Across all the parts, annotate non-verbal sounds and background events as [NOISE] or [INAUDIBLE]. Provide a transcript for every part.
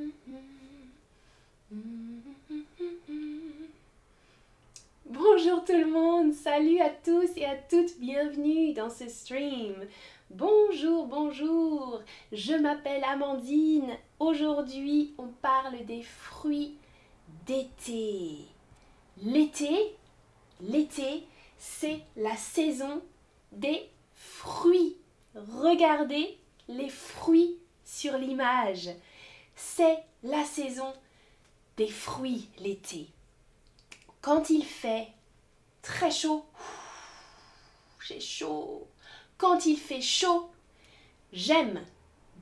[LAUGHS] Bonjour tout le monde, salut à tous et à toutes, bienvenue dans ce stream. Bonjour, bonjour, je m'appelle Amandine. Aujourd'hui, on parle des fruits d'été. L'été, l'été, c'est la saison des fruits. Regardez les fruits sur l'image. C'est la saison des fruits l'été. Quand il fait très chaud, j'ai chaud. Quand il fait chaud, j'aime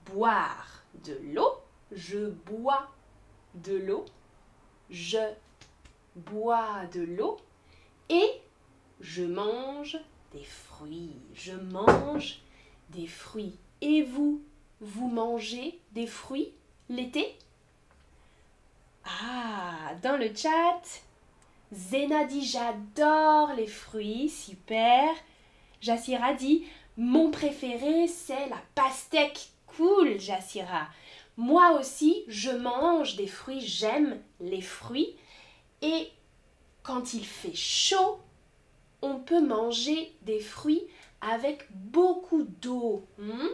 boire de l'eau. Je bois de l'eau. Je bois de l'eau. Et je mange des fruits. Je mange des fruits. Et vous, vous mangez des fruits? L'été Ah, dans le chat, Zena dit j'adore les fruits, super. Jassira dit mon préféré c'est la pastèque. Cool, Jassira. Moi aussi, je mange des fruits, j'aime les fruits. Et quand il fait chaud, on peut manger des fruits avec beaucoup d'eau. Hmm?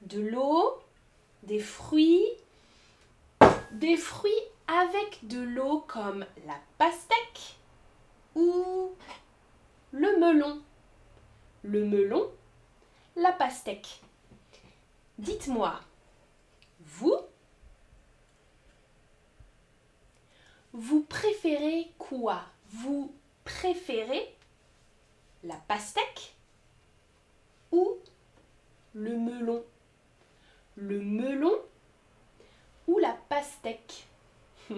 De l'eau, des fruits, des fruits avec de l'eau comme la pastèque ou le melon. Le melon, la pastèque. Dites-moi, vous, vous préférez quoi? Vous préférez la pastèque ou le melon? Le melon ou la pastèque [LAUGHS]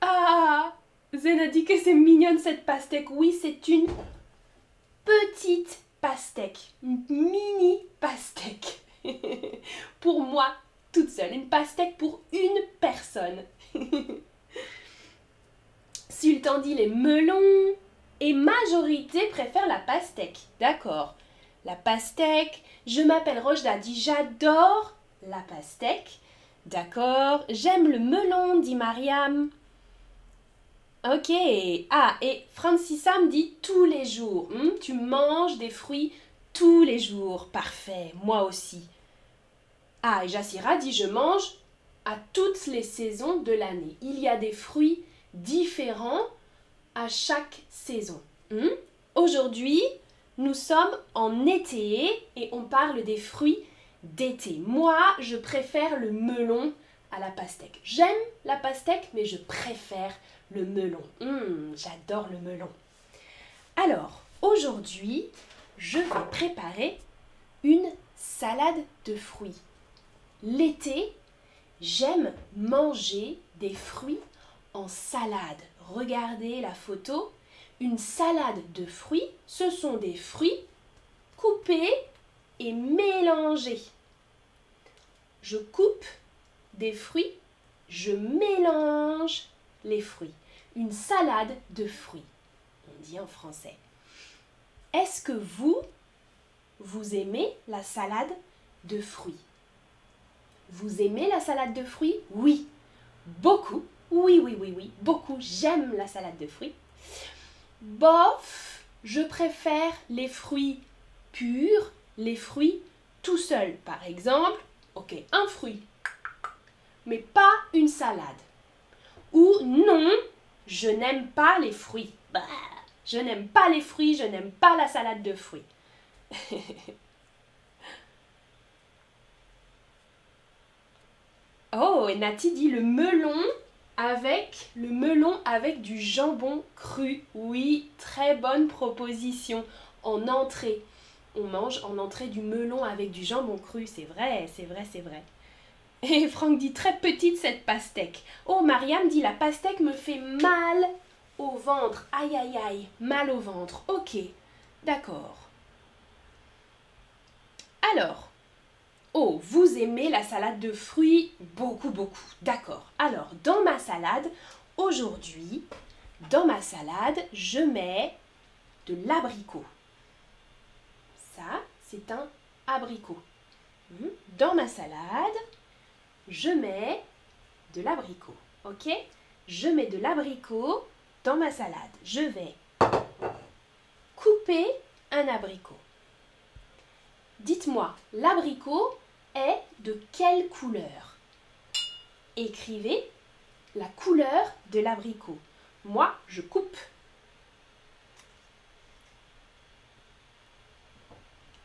Ah Zen dit que c'est mignonne cette pastèque. Oui, c'est une petite pastèque. Une mini pastèque. [LAUGHS] pour moi, toute seule. Une pastèque pour une personne. [LAUGHS] Sultan dit les melons. Et majorité préfère la pastèque. D'accord. La pastèque. Je m'appelle Rojda dit j'adore la pastèque. D'accord. J'aime le melon, dit Mariam. Ok. Ah, et Francis dit tous les jours. Hmm, tu manges des fruits tous les jours. Parfait. Moi aussi. Ah, et Jassira dit je mange à toutes les saisons de l'année. Il y a des fruits différents à chaque saison. Hmm? Aujourd'hui, nous sommes en été et on parle des fruits d'été. Moi, je préfère le melon à la pastèque. J'aime la pastèque, mais je préfère le melon. Hmm, j'adore le melon. Alors, aujourd'hui, je vais préparer une salade de fruits. L'été, j'aime manger des fruits en salade. Regardez la photo. Une salade de fruits, ce sont des fruits coupés et mélangés. Je coupe des fruits, je mélange les fruits. Une salade de fruits, on dit en français. Est-ce que vous, vous aimez la salade de fruits? Vous aimez la salade de fruits? Oui, beaucoup. Oui, oui, oui, oui, beaucoup. J'aime la salade de fruits. Bof, je préfère les fruits purs, les fruits tout seuls. Par exemple, ok, un fruit, mais pas une salade. Ou non, je n'aime pas les fruits. Bah, je n'aime pas les fruits, je n'aime pas la salade de fruits. [LAUGHS] oh, et Nati dit le melon avec le melon avec du jambon cru. Oui, très bonne proposition en entrée. On mange en entrée du melon avec du jambon cru, c'est vrai, c'est vrai, c'est vrai. Et Franck dit très petite cette pastèque. Oh, Mariam dit la pastèque me fait mal au ventre. Aïe aïe aïe, mal au ventre. Ok, d'accord. Alors, Oh, vous aimez la salade de fruits Beaucoup, beaucoup. D'accord. Alors, dans ma salade, aujourd'hui, dans ma salade, je mets de l'abricot. Ça, c'est un abricot. Hmm. Dans ma salade, je mets de l'abricot. Ok? Je mets de l'abricot dans ma salade. Je vais couper un abricot. Dites-moi, l'abricot est de quelle couleur? Écrivez la couleur de l'abricot. Moi, je coupe.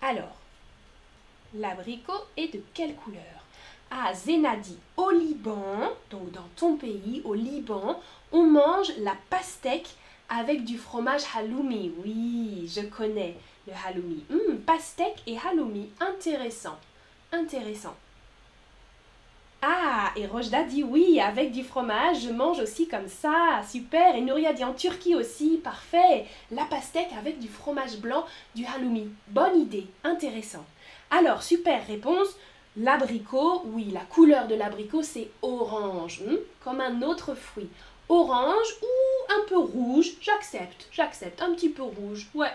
Alors, l'abricot est de quelle couleur? Ah, Zénadi, au Liban, donc dans ton pays, au Liban, on mange la pastèque avec du fromage halloumi. Oui, je connais le halloumi. Hum, pastèque et halloumi, intéressant, intéressant. Ah, et Rojda dit oui, avec du fromage, je mange aussi comme ça, super. Et Nouria dit en Turquie aussi, parfait. La pastèque avec du fromage blanc, du halloumi. Bonne idée, intéressant. Alors, super réponse. L'abricot, oui, la couleur de l'abricot, c'est orange, hmm, comme un autre fruit. Orange ou un peu rouge, j'accepte, j'accepte, un petit peu rouge, ouais.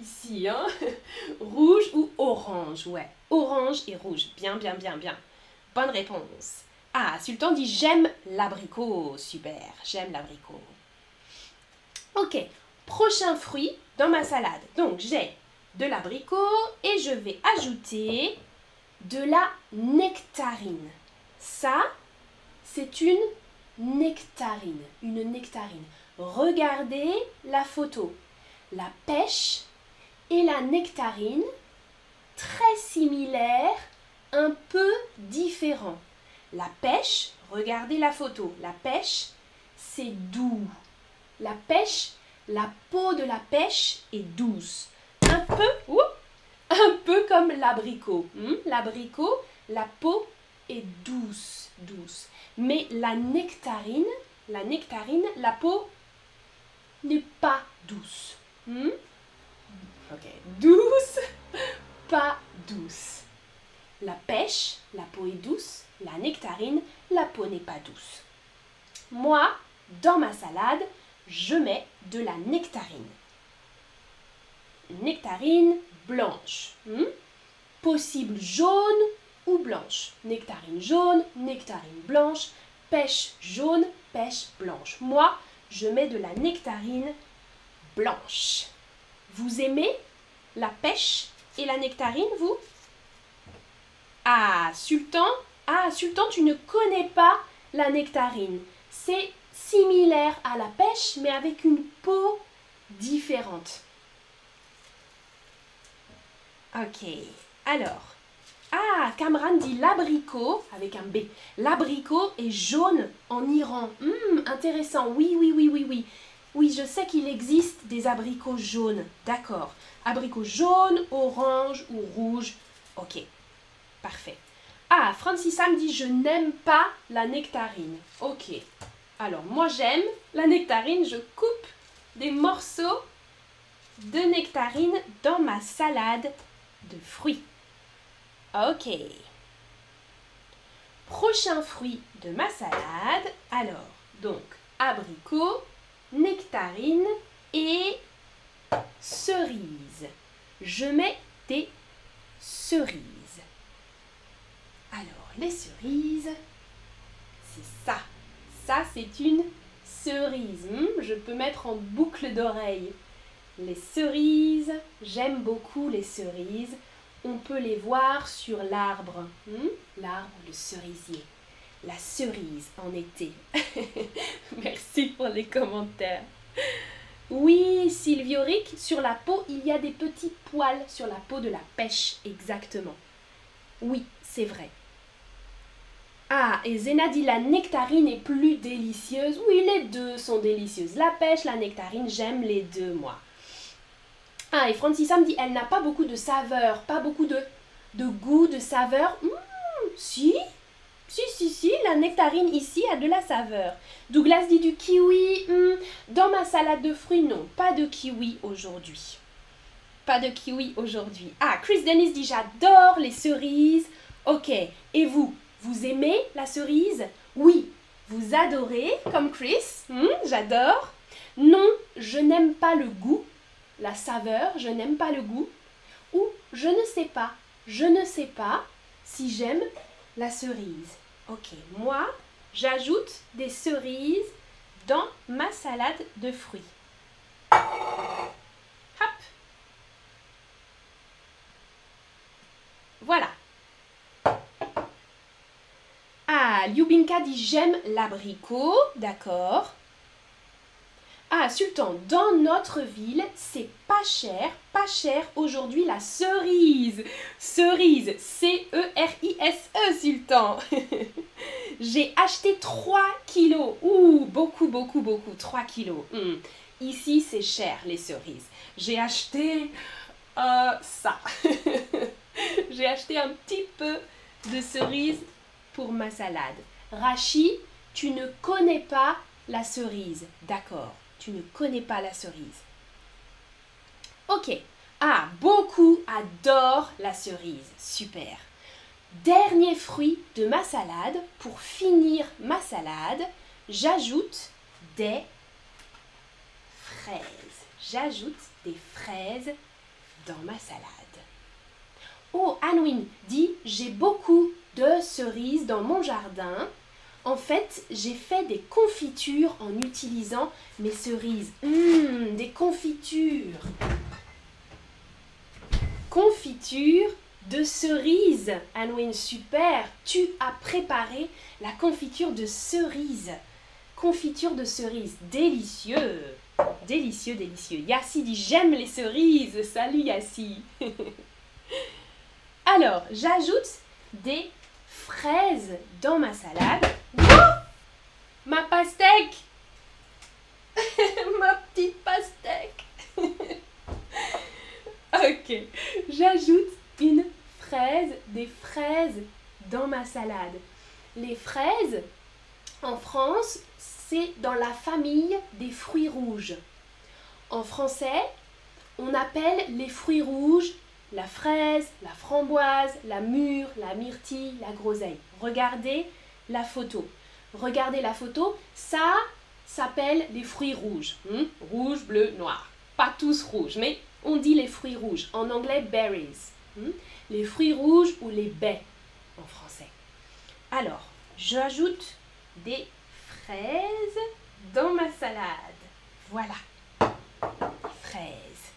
Ici, hein. [LAUGHS] rouge ou orange, ouais. Orange et rouge, bien, bien, bien, bien. Bonne réponse. Ah, Sultan dit j'aime l'abricot. Super, j'aime l'abricot. Ok, prochain fruit dans ma salade. Donc j'ai de l'abricot et je vais ajouter de la nectarine. Ça, c'est une nectarine. Une nectarine. Regardez la photo. La pêche et la nectarine, très similaires un peu différent. La pêche, regardez la photo, la pêche, c'est doux. La pêche, la peau de la pêche est douce. Un peu, un peu comme l'abricot. Hmm? L'abricot, la peau est douce, douce. Mais la nectarine, la nectarine, la peau n'est pas douce. Hmm? Ok, douce, [LAUGHS] pas douce. La pêche, la peau est douce. La nectarine, la peau n'est pas douce. Moi, dans ma salade, je mets de la nectarine. Nectarine blanche. Hmm? Possible jaune ou blanche. Nectarine jaune, nectarine blanche, pêche jaune, pêche blanche. Moi, je mets de la nectarine blanche. Vous aimez la pêche et la nectarine, vous? Ah, Sultan Ah, Sultan, tu ne connais pas la nectarine. C'est similaire à la pêche, mais avec une peau différente. Ok, alors. Ah, Kamran dit l'abricot, avec un B. L'abricot est jaune en Iran. Hum, intéressant. Oui, oui, oui, oui, oui. Oui, je sais qu'il existe des abricots jaunes. D'accord. Abricots jaunes, orange ou rouge. Ok. Parfait. Ah, Francis Sam dit je n'aime pas la nectarine. Ok. Alors moi j'aime la nectarine, je coupe des morceaux de nectarine dans ma salade de fruits. Ok. Prochain fruit de ma salade. Alors, donc, abricot, nectarine et cerise. Je mets des cerises. Alors, les cerises, c'est ça. Ça, c'est une cerise. Hmm, je peux mettre en boucle d'oreille. Les cerises, j'aime beaucoup les cerises. On peut les voir sur l'arbre. Hmm, l'arbre, le cerisier. La cerise en été. [LAUGHS] Merci pour les commentaires. Oui, Sylvioric, sur la peau, il y a des petits poils sur la peau de la pêche, exactement. Oui, c'est vrai. Ah, et Zena dit la nectarine est plus délicieuse. Oui, les deux sont délicieuses. La pêche, la nectarine, j'aime les deux, moi. Ah, et Francisa me dit elle n'a pas beaucoup de saveur, pas beaucoup de, goût, de saveur. Hum, si, si, si, si, la nectarine ici a de la saveur. Douglas dit du kiwi. Hum, dans ma salade de fruits, non, pas de kiwi aujourd'hui. Pas de kiwi aujourd'hui. Ah, Chris Dennis dit j'adore les cerises. Ok, et vous vous aimez la cerise? Oui. Vous adorez, comme Chris hmm, J'adore. Non, je n'aime pas le goût, la saveur, je n'aime pas le goût. Ou je ne sais pas, je ne sais pas si j'aime la cerise. Ok, moi, j'ajoute des cerises dans ma salade de fruits. Hop. Voilà. Ah, Lyubinka dit j'aime l'abricot, d'accord. Ah, Sultan, dans notre ville, c'est pas cher, pas cher aujourd'hui la cerise. Cerise, C-E-R-I-S-E, -E, Sultan. [LAUGHS] J'ai acheté 3 kilos. Ouh, beaucoup, beaucoup, beaucoup, 3 kilos. Hmm. Ici, c'est cher, les cerises. J'ai acheté euh, ça. [LAUGHS] J'ai acheté un petit peu de cerises pour ma salade. Rachi, tu ne connais pas la cerise. D'accord, ne connais pas la cerise. Ok. Ah, beaucoup adorent la cerise. Super. Dernier fruit de ma salade. Pour finir ma salade, j'ajoute des fraises. J'ajoute des fraises dans ma salade. Oh, Anwin dit J'ai beaucoup de cerises dans mon jardin. En fait, j'ai fait des confitures en utilisant mes cerises. Hum, des confitures. Confiture de cerises. Anwin, super. Tu as préparé la confiture de cerises. Confiture de cerises. Délicieux. Délicieux, délicieux. Yassi dit j'aime les cerises. Salut Yassi. [LAUGHS] Alors, j'ajoute des fraises dans ma salade. Ma pastèque [LAUGHS] Ma petite pastèque [LAUGHS] Ok, j'ajoute une fraise, des fraises dans ma salade. Les fraises, en France, c'est dans la famille des fruits rouges. En français, on appelle les fruits rouges la fraise, la framboise, la mûre, la myrtille, la groseille. Regardez la photo. Regardez la photo, ça s'appelle les fruits rouges. Hmm? Rouge, bleu, noir. Pas tous rouges, mais on dit les fruits rouges. En anglais, berries. Hmm? Les fruits rouges ou les baies en français. Alors, j'ajoute des fraises dans ma salade. Voilà. fraises.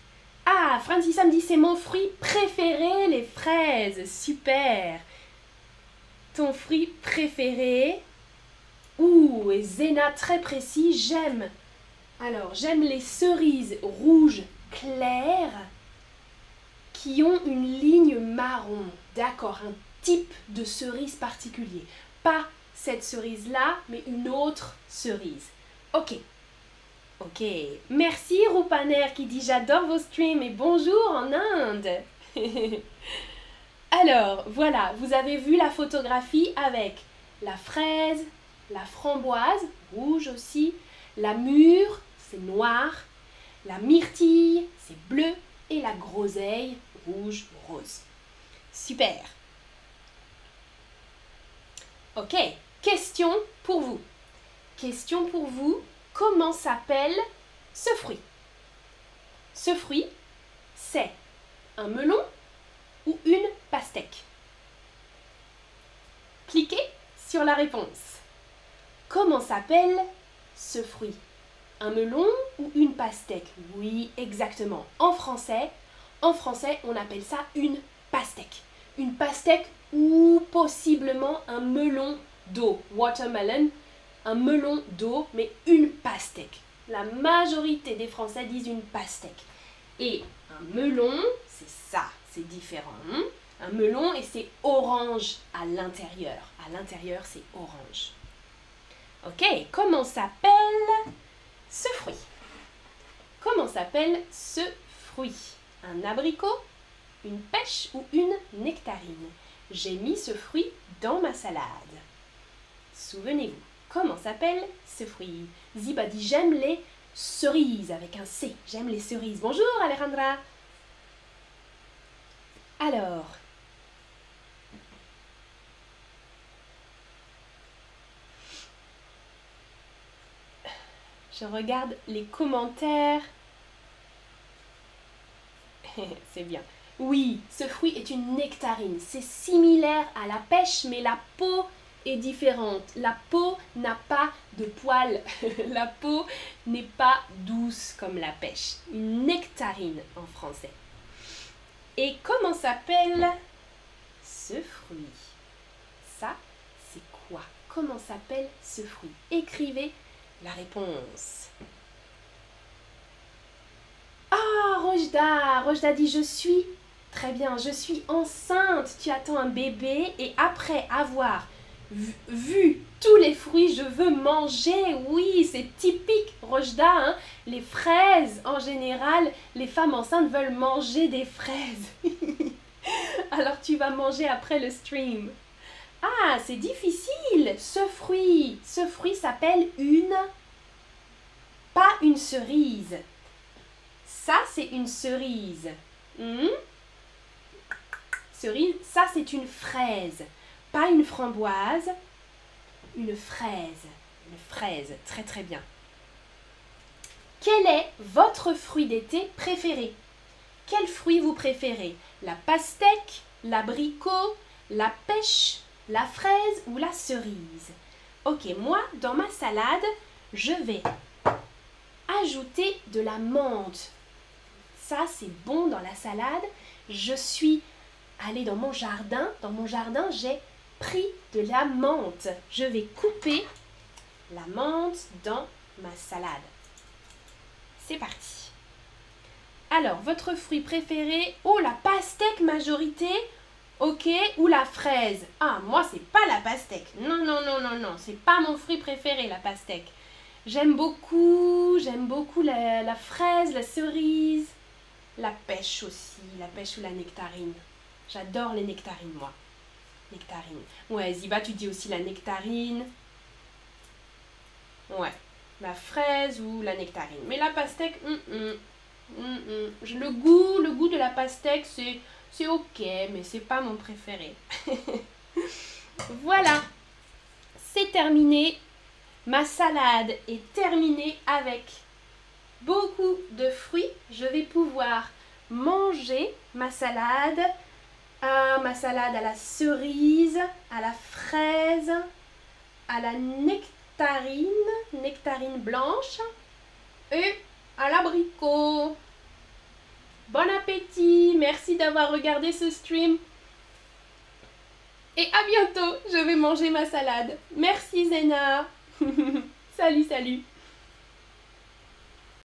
Ah, Francis me dit c'est mon fruit préféré, les fraises. Super. Ton fruit préféré Ouh, et Zena très précis, j'aime. Alors, j'aime les cerises rouges claires qui ont une ligne marron. D'accord, un type de cerise particulier. Pas cette cerise-là, mais une autre cerise. Ok, Ok, merci Rupaner qui dit j'adore vos streams et bonjour en Inde. [LAUGHS] Alors, voilà, vous avez vu la photographie avec la fraise, la framboise, rouge aussi, la mûre, c'est noir, la myrtille, c'est bleu, et la groseille, rouge, rose. Super. Ok, question pour vous. Question pour vous comment s'appelle ce fruit? Ce fruit, c'est un melon ou une pastèque? Cliquez sur la réponse. Comment s'appelle ce fruit? Un melon ou une pastèque? Oui, exactement. En français, en français, on appelle ça une pastèque. Une pastèque ou possiblement un melon d'eau, watermelon un melon d'eau, mais une pastèque. La majorité des Français disent une pastèque. Et un melon, c'est ça, c'est différent. Un melon et c'est orange à l'intérieur. À l'intérieur, c'est orange. Ok, comment s'appelle ce fruit? Comment s'appelle ce fruit? Un abricot Une pêche ou une nectarine? J'ai mis ce fruit dans ma salade. Souvenez-vous. Comment s'appelle ce fruit? Ziba dit J'aime les cerises avec un C. J'aime les cerises. Bonjour Alejandra. Alors. Je regarde les commentaires. [LAUGHS] C'est bien. Oui, ce fruit est une nectarine. C'est similaire à la pêche, mais la peau est différente. La peau n'a pas de poils. [LAUGHS] la peau n'est pas douce comme la pêche. Une nectarine en français. Et comment s'appelle ce fruit? Ça, c'est quoi? Comment s'appelle ce fruit? Écrivez la réponse. Ah, Rojda Rojda dit je suis. Très bien, je suis enceinte. Tu attends un bébé et après avoir vu, tous les fruits, je veux manger. Oui, c'est typique, Rojda. Hein. les fraises, en général, les femmes enceintes veulent manger des fraises. [LAUGHS] Alors tu vas manger après le stream. Ah, c'est difficile. Ce fruit, ce fruit s'appelle une... Pas une cerise. Ça, c'est une cerise. Hmm? Cerise, ça, c'est une fraise. Pas une framboise, une fraise. Une fraise, très très bien. Quel est votre fruit d'été préféré? Quel fruit vous préférez? La pastèque, l'abricot, la pêche, la fraise ou la cerise Ok, moi, dans ma salade, je vais ajouter de la menthe. Ça, c'est bon dans la salade. Je suis allée dans mon jardin. Dans mon jardin, j'ai pris de la menthe. Je vais couper la menthe dans ma salade. C'est parti. Alors, votre fruit préféré Oh, la pastèque majorité Ok, ou la fraise Ah, moi, c'est pas la pastèque. Non, non, non, non, non. C'est pas mon fruit préféré, la pastèque. J'aime beaucoup, j'aime beaucoup la, la fraise, la cerise, la pêche aussi, la pêche ou la nectarine. J'adore les nectarines, moi. Nectarine. Ouais, Ziba, tu dis aussi la nectarine. Ouais, la fraise ou la nectarine. Mais la pastèque, hum, hum, hum, le goût, le goût de la pastèque, c'est c'est ok, mais c'est pas mon préféré. [LAUGHS] voilà, c'est terminé. Ma salade est terminée avec beaucoup de fruits. Je vais pouvoir manger ma salade. Ah, ma salade à la cerise, à la fraise, à la nectarine, nectarine blanche et à l'abricot. Bon appétit, merci d'avoir regardé ce stream. Et à bientôt, je vais manger ma salade. Merci Zena. [LAUGHS] salut, salut.